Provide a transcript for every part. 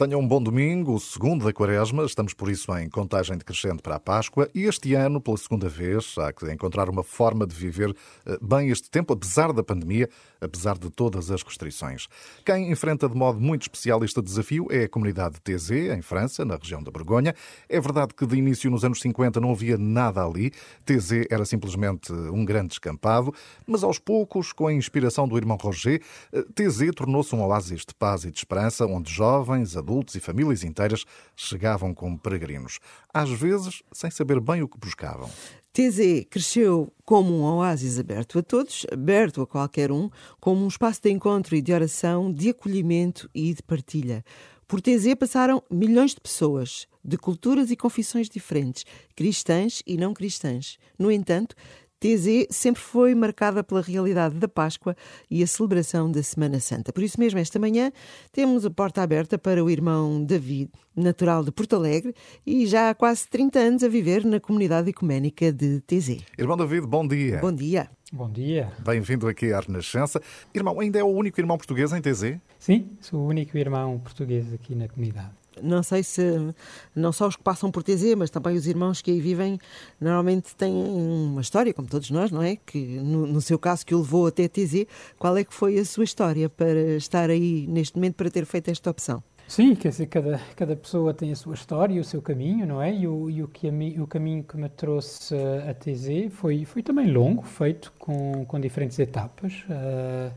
Tenham um bom domingo, o segundo da quaresma. Estamos, por isso, em contagem decrescente para a Páscoa. E este ano, pela segunda vez, há que encontrar uma forma de viver eh, bem este tempo, apesar da pandemia, apesar de todas as restrições. Quem enfrenta de modo muito especial este desafio é a comunidade de TZ, em França, na região da Borgonha. É verdade que de início, nos anos 50, não havia nada ali. TZ era simplesmente um grande descampado, mas aos poucos, com a inspiração do irmão Roger, eh, TZ tornou-se um oásis de paz e de esperança, onde jovens, adultos, adultos e famílias inteiras chegavam como peregrinos, às vezes sem saber bem o que buscavam. TZ cresceu como um oásis aberto a todos, aberto a qualquer um, como um espaço de encontro e de oração, de acolhimento e de partilha. Por TZ passaram milhões de pessoas, de culturas e confissões diferentes, cristãs e não cristãs. No entanto, TZ sempre foi marcada pela realidade da Páscoa e a celebração da Semana Santa. Por isso mesmo, esta manhã temos a porta aberta para o irmão David, natural de Porto Alegre e já há quase 30 anos a viver na comunidade ecuménica de TZ. Irmão David, bom dia. Bom dia. Bom dia. Bem-vindo aqui à Renascença. Irmão, ainda é o único irmão português em TZ? Sim, sou o único irmão português aqui na comunidade não sei se não só os que passam por TZ, mas também os irmãos que aí vivem, normalmente têm uma história, como todos nós, não é? Que no, no, seu caso que o levou até TZ, qual é que foi a sua história para estar aí neste momento para ter feito esta opção? Sim, quer dizer, cada, cada pessoa tem a sua história e o seu caminho, não é? E o, e o, que o caminho que me trouxe a TZ foi, foi também longo, feito com, com diferentes etapas. Uh,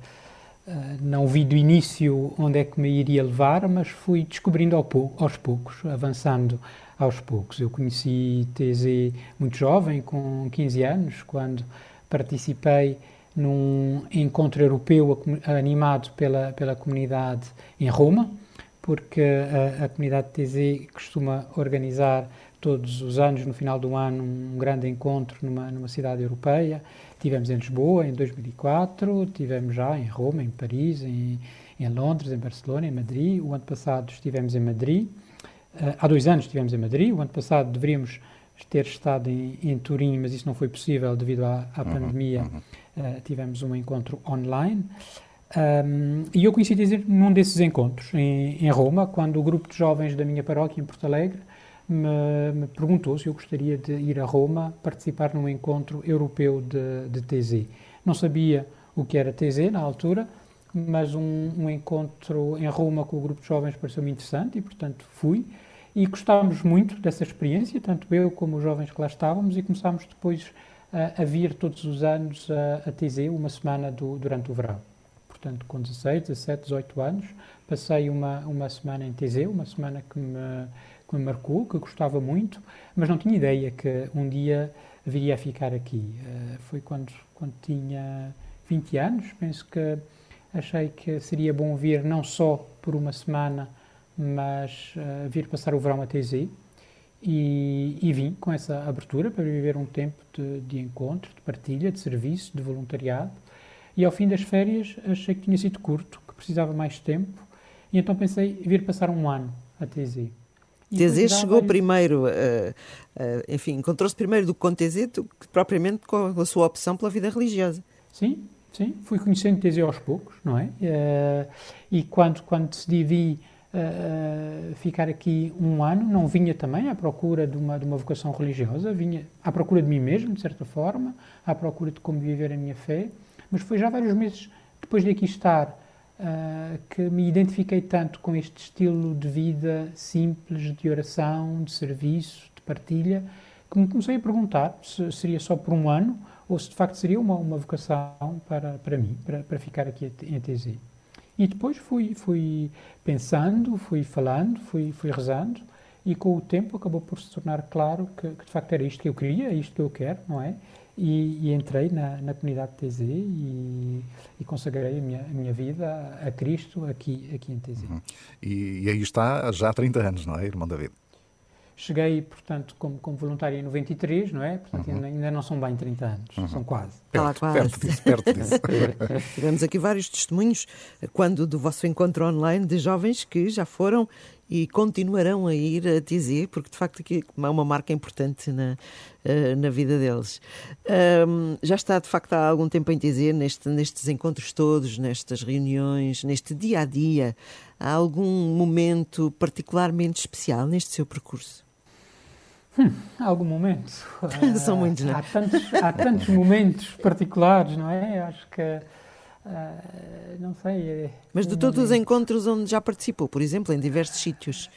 Uh, não vi do início onde é que me iria levar, mas fui descobrindo ao pou, aos poucos, avançando aos poucos. Eu conheci TZ muito jovem, com 15 anos, quando participei num encontro europeu animado pela, pela comunidade em Roma, porque a, a comunidade TZ costuma organizar todos os anos, no final do ano, um grande encontro numa, numa cidade europeia Tivemos em Lisboa em 2004, tivemos já em Roma, em Paris, em, em Londres, em Barcelona, em Madrid. O ano passado estivemos em Madrid. Uh, há dois anos estivemos em Madrid. O ano passado deveríamos ter estado em, em Turim, mas isso não foi possível devido à, à uhum, pandemia. Uhum. Uh, tivemos um encontro online. Um, e eu conheci dizer num desses encontros, em, em Roma, quando o grupo de jovens da minha paróquia em Porto Alegre me, me, perguntou se eu gostaria de ir a Roma participar num encontro europeu de, de TZ. Não sabia o que era TZ na altura, mas um, um, encontro em Roma com o grupo de jovens pareceu-me interessante e, portanto, fui. E gostávamos muito dessa experiência, tanto eu como os jovens que lá estávamos, e começámos depois a, a vir todos os anos a, a TZ, uma semana do, durante o verão. Portanto, com 16, 17, 18 anos, passei uma, uma semana em TZ, uma semana que me que me marcou, que gostava muito, mas não tinha ideia que um dia viria a ficar aqui. Uh, foi quando, quando tinha 20 anos, penso que achei que seria bom vir não só por uma semana, mas uh, vir passar o verão a TZ. E, e, vim com essa abertura para viver um tempo de, de encontro, de partilha, de serviço, de voluntariado. E ao fim das férias achei que tinha sido curto, que precisava mais tempo, e então pensei vir passar um ano a TZ. TZ chegou vários... primeiro, uh, uh, enfim, encontrou-se primeiro do que com do que propriamente com a sua opção pela vida religiosa. Sim, sim, fui conhecendo TZ aos poucos, não é? Uh, e quando, quando decidi vir ficar aqui um ano, não vinha também à procura de uma, de uma vocação religiosa, vinha à procura de mim mesmo, de certa forma, à procura de como viver a minha fé, mas foi já vários meses depois de aqui estar uh, que me identifiquei tanto com este estilo de vida simples, de oração, de serviço, de partilha, que me comecei a perguntar se seria só por um ano ou se de facto seria uma, uma vocação para, para mim, para, para ficar aqui em TZ. E depois fui, fui pensando, fui falando, fui, fui rezando e com o tempo acabou por se tornar claro que, que de facto era isto que eu queria, é isto que eu quero, não é? E, e, entrei na, na comunidade TZ e, e consagrei a minha, a minha vida a, Cristo aqui, aqui em TZ. Uhum. E, e, aí está já há 30 anos, não é, irmão David? Cheguei, portanto, como, como voluntário em 93, não é? Portanto, uhum. ainda, ainda, não são bem 30 anos, uhum. são quase. Perto, quase. perto disso, perto disso. Tivemos aqui vários testemunhos, quando do vosso encontro online, de jovens que já foram e continuarão a ir a TZ, porque de facto aqui é uma marca importante na, uh, na vida deles. Um, já está de facto há algum tempo em TZ, neste, nestes encontros todos, nestas reuniões, neste dia a dia. Há algum momento particularmente especial neste seu percurso? Hum, algum momento. São muitos, não é? Há tantos, há tantos momentos particulares, não é? Acho que. Uh, não sei. É Mas de todos os encontros onde já participou, por exemplo, em diversos sítios,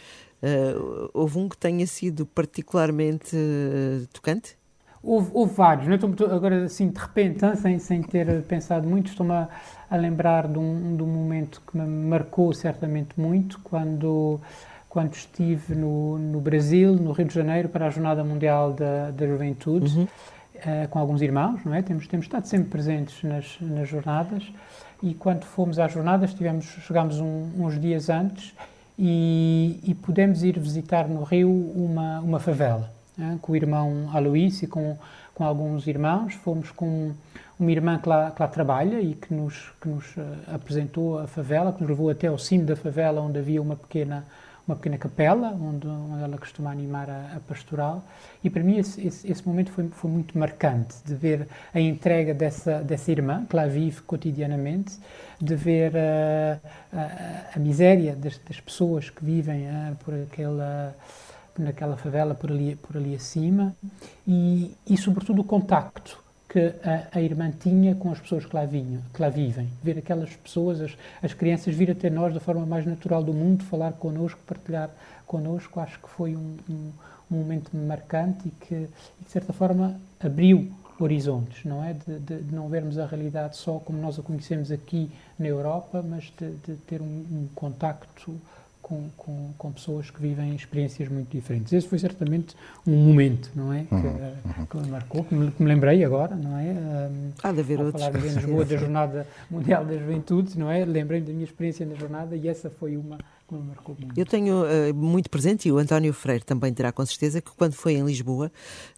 uh, houve um que tenha sido particularmente uh, tocante? Houve, houve vários, não é? agora assim de repente, sem, sem ter pensado muito, estou-me a, a, lembrar de um, de um momento que me marcou certamente muito, quando quando estive no, no, Brasil, no Rio de Janeiro, para a Jornada Mundial da, da Juventude, uhum. Uh, com alguns irmãos, não é? Temos, temos estado sempre presentes nas, nas jornadas e quando fomos às jornadas, tivemos, chegámos um, uns dias antes e, e pudemos ir visitar no Rio uma, uma favela, é? com o irmão Aloís e com, com alguns irmãos. Fomos com uma irmã que lá, que lá trabalha e que nos, que nos uh, apresentou a favela, que nos levou até ao cimo da favela, onde havia uma pequena uma pequena capela onde, onde ela costuma animar a, a pastoral. E para mim esse, esse, esse, momento foi, foi muito marcante de ver a entrega dessa, dessa irmã que lá vive cotidianamente, de ver a, a, a miséria das, das, pessoas que vivem uh, por aquela naquela favela por ali, por ali acima. E, e sobretudo o contacto que a, a, irmã tinha com as pessoas que lá, vinham, que lá vivem. Ver aquelas pessoas, as, as crianças vir até nós da forma mais natural do mundo, falar connosco, partilhar connosco, acho que foi um, um, um momento marcante e que, e de certa forma, abriu horizontes, não é? De, de, de, não vermos a realidade só como nós a conhecemos aqui na Europa, mas de, de ter um, um contacto com, com, com, pessoas que vivem experiências muito diferentes. Esse foi certamente um momento, não é? Uhum, que, uhum. que me marcou, que me, que me, lembrei agora, não é? Um, Há de haver outros. falar em Lisboa da Jornada Mundial da Juventude, não é? Lembrei-me da minha experiência na jornada e essa foi uma que me marcou muito. Eu tenho uh, muito presente, e o António Freire também terá com certeza, que quando foi em Lisboa,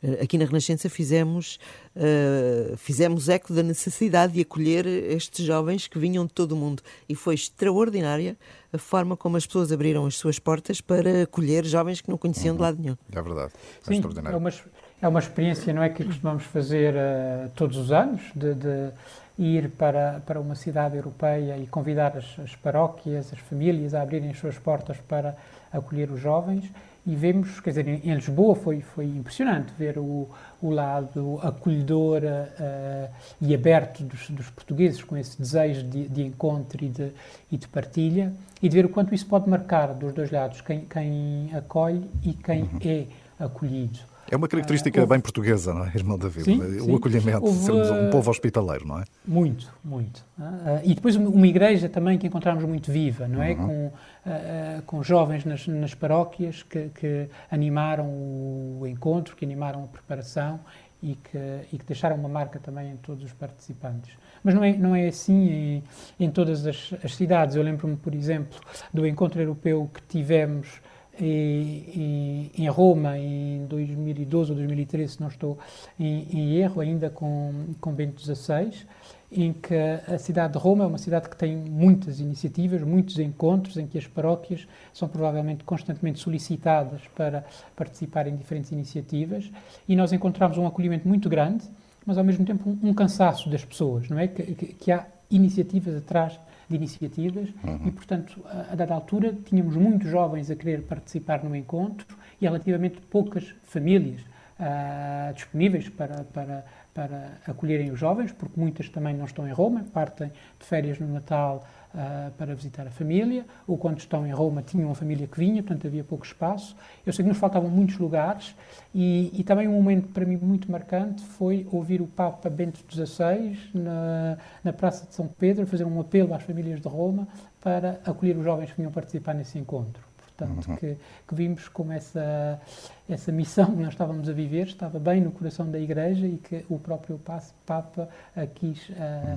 uh, aqui na Renascença, fizemos, uh, fizemos eco da necessidade de acolher estes jovens que vinham de todo o mundo. E foi extraordinária a forma como as pessoas abriram as suas portas para acolher jovens que não conheciam uhum. de lado nenhum. É verdade. É Sim, extraordinário. É uma, é uma experiência, não é, que costumamos fazer uh, todos os anos, de, de, ir para, para uma cidade europeia e convidar as, as paróquias, as famílias a abrirem as suas portas para acolher os jovens e vemos, quer dizer, em, Lisboa foi, foi impressionante ver o, o lado acolhedor uh, e aberto dos, dos, portugueses com esse desejo de, de encontro e de, e de, partilha e de ver o quanto isso pode marcar dos dois lados, quem, quem acolhe e quem uhum. é acolhido. É uma característica uh, houve... bem portuguesa, não é, irmão David? Sim, o sim. acolhimento, houve... sermos um povo hospitaleiro, não é? Muito, muito. Uh, e depois uma igreja também que encontramos muito viva, não é? Uhum. Com, uh, com jovens nas, nas paróquias que, que, animaram o encontro, que animaram a preparação e que, e que deixaram uma marca também em todos os participantes. Mas não é, não é assim em, em todas as, as cidades. Eu lembro-me, por exemplo, do encontro europeu que tivemos e, e, em Roma em 2012 ou 2013, se não estou em, em, erro, ainda com, com Bento XVI, em que a cidade de Roma é uma cidade que tem muitas iniciativas, muitos encontros, em que as paróquias são provavelmente constantemente solicitadas para participar em diferentes iniciativas, e nós encontramos um acolhimento muito grande, mas ao mesmo tempo um, um cansaço das pessoas, não é? Que, que, que há iniciativas atrás de iniciativas uhum. e, portanto, a, a, dada altura, tínhamos muitos jovens a querer participar no encontro e relativamente poucas famílias uh, disponíveis para, para, para acolherem os jovens, porque muitas também não estão em Roma, partem de férias no Natal uh, para visitar a família, ou quando estão em Roma tinham uma família que vinha, portanto havia pouco espaço. Eu sei que nos faltavam muitos lugares e, e também um momento para mim muito marcante foi ouvir o Papa Bento XVI na, na Praça de São Pedro fazer um apelo às famílias de Roma para acolher os jovens que vinham participar nesse encontro. Portanto, uhum. que, que, vimos como essa, essa missão que nós estávamos a viver estava bem no coração da Igreja e que o próprio Papa a quis uh,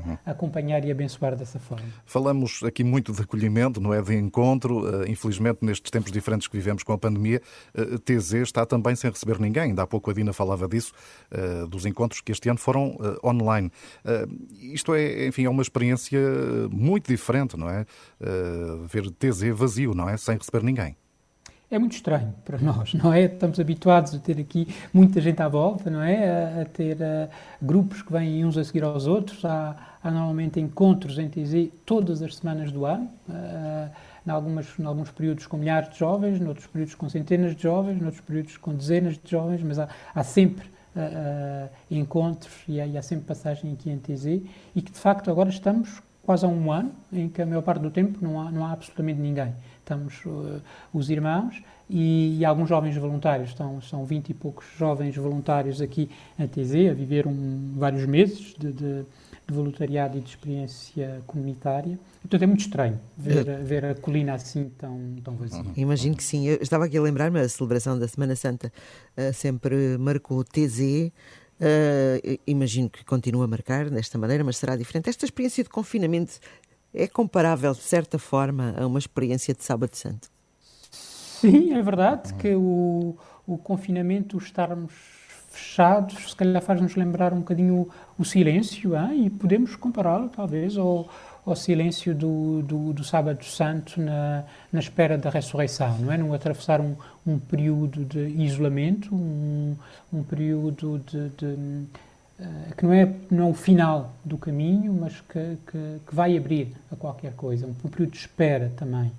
uhum. acompanhar e abençoar dessa forma. Falamos aqui muito de acolhimento, não é? De encontro. Uh, infelizmente, nestes tempos diferentes que vivemos com a pandemia, eh, TZ está também sem receber ninguém. Ainda há pouco a Dina falava disso, dos encontros que este ano foram online. isto é, enfim, é uma experiência muito diferente, não é? ver TZ vazio, não é? Sem receber ninguém. É muito estranho para nós, não é? Estamos habituados a ter aqui muita gente à volta, não é? A, a ter uh, grupos que vêm uns a seguir aos outros. Há, há normalmente encontros em TZ todas as semanas do ano, uh, em, algumas, alguns períodos com milhares de jovens, noutros períodos com centenas de jovens, noutros períodos com dezenas de jovens, mas há, há sempre uh, encontros e há, e há sempre passagem aqui em TZ e que de facto agora estamos quase há um ano em que a maior parte do tempo não há, não há absolutamente ninguém estamos uh, os irmãos e, e, alguns jovens voluntários, estão, são 20 e poucos jovens voluntários aqui em TZ, a viver um, vários meses de, de, de, voluntariado e de experiência comunitária. Portanto, é muito estranho ver, é. ver a colina assim tão, tão vazia. Uhum. Imagino que sim. Eu estava aqui a lembrar-me, a celebração da Semana Santa uh, sempre marcou TZ. Uh, imagino que continua a marcar desta maneira, mas será diferente. Esta experiência de confinamento é comparável, de certa forma, a uma experiência de Sábado Santo? Sim, é verdade que o, o confinamento, estarmos fechados, se calhar faz-nos lembrar um bocadinho o, silêncio, hein? e podemos compará-lo, talvez, ao, ao silêncio do, do, do, Sábado Santo na, na espera da ressurreição, não é? Não atravessar um, um período de isolamento, um, um período de, de que não é, não é o final do caminho, mas que, que, que vai abrir a qualquer coisa, um período de espera também.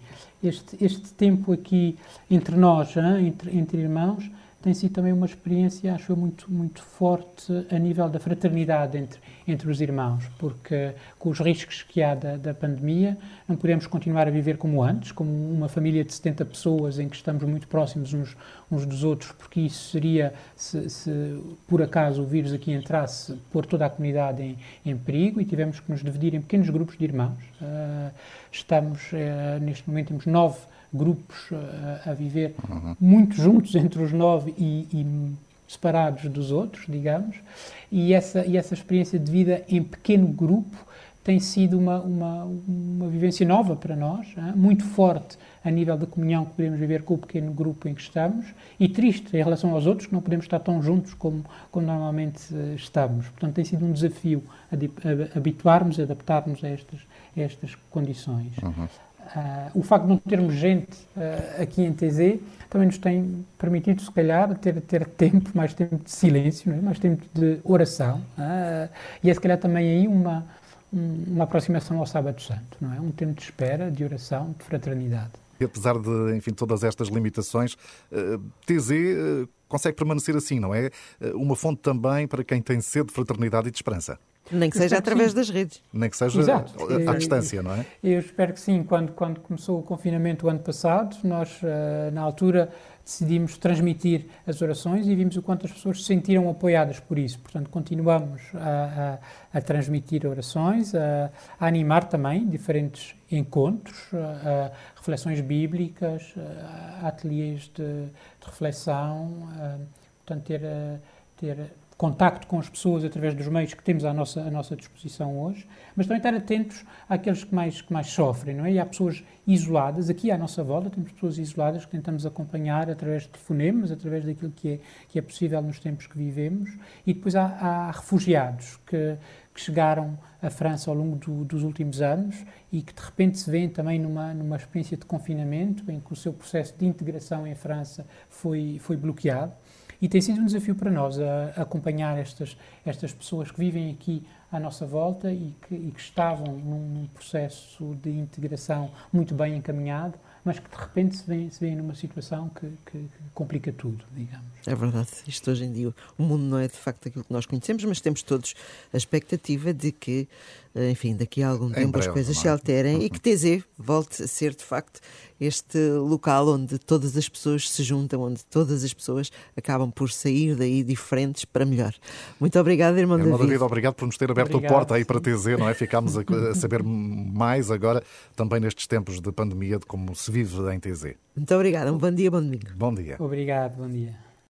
Este, este tempo aqui entre nós, hein, entre, entre irmãos, tem sido também uma experiência, acho eu, muito, muito forte a nível da fraternidade entre, entre os irmãos, porque com os riscos que há da, da pandemia, não podemos continuar a viver como antes, como uma família de 70 pessoas em que estamos muito próximos uns, uns dos outros, porque isso seria, se, se, por acaso o vírus aqui entrasse, pôr toda a comunidade em, em perigo e tivemos que nos dividir em pequenos grupos de irmãos. Uh, estamos, uh, neste momento, temos nove grupos a, a viver uhum. muito juntos entre os nove e, e, separados dos outros, digamos, e essa, e essa experiência de vida em pequeno grupo tem sido uma, uma, uma vivência nova para nós, hein? muito forte a nível da comunhão que podemos viver com o pequeno grupo em que estamos e triste em relação aos outros que não podemos estar tão juntos como, como normalmente uh, estamos. Portanto, tem sido um desafio habituarmos, adaptarmos a estas, a estas condições. Uhum. Uh, o facto de não termos gente uh, aqui em TZ também nos tem permitido, se calhar, ter, ter tempo, mais tempo de silêncio, é? mais tempo de oração. Uh, e é, se calhar, também aí uma, um, uma aproximação ao Sábado Santo, não é? Um tempo de espera, de oração, de fraternidade. E apesar de, enfim, todas estas limitações, TZ consegue permanecer assim, não é? Uma fonte também para quem tem sede de fraternidade e de esperança. Nem que seja através sim. das redes. Nem que seja Exato. à distância, não é? Eu espero que sim. Quando, quando começou o confinamento o ano passado, nós, eh, na altura, decidimos transmitir as orações e vimos o quanto as pessoas se sentiram apoiadas por isso. Portanto, continuamos a, a, a transmitir orações, a, a, animar também diferentes encontros, reflexões bíblicas, ateliês de, de reflexão, portanto, ter, ter contacto com as pessoas através dos meios que temos à nossa, à nossa disposição hoje, mas também estar atentos àqueles que mais, que mais sofrem, não é? E há pessoas isoladas, aqui à nossa volta temos pessoas isoladas que tentamos acompanhar através de telefonemas, através daquilo que é, que é possível nos tempos que vivemos, e depois há, há refugiados que, que chegaram à França ao longo do, dos últimos anos e que de repente se vêem também numa, numa experiência de confinamento, em que o seu processo de integração em França foi, foi bloqueado e tem sido um desafio para nós a, a acompanhar estas, estas pessoas que vivem aqui à nossa volta e que, e que estavam num processo de integração muito bem encaminhado, mas que de repente se vêem, se numa situação que, que, que, complica tudo, digamos. É verdade. Isto hoje em dia, o mundo não é de facto aquilo que nós conhecemos, mas temos todos a expectativa de que enfim, daqui a algum em tempo breve, as coisas se alterem uhum. e que TZ volte a ser, de facto, este local onde todas as pessoas se juntam, onde todas as pessoas acabam por sair daí diferentes para melhor. Muito obrigado, irmão, irmão David. David. Obrigado por nos ter aberto obrigado. a porta aí para TZ, não é? Ficámos a, a saber mais agora, também nestes tempos de pandemia, de como se vive em TZ. Muito obrigado. Um bom dia, bom domingo. Bom dia. Obrigado, bom dia.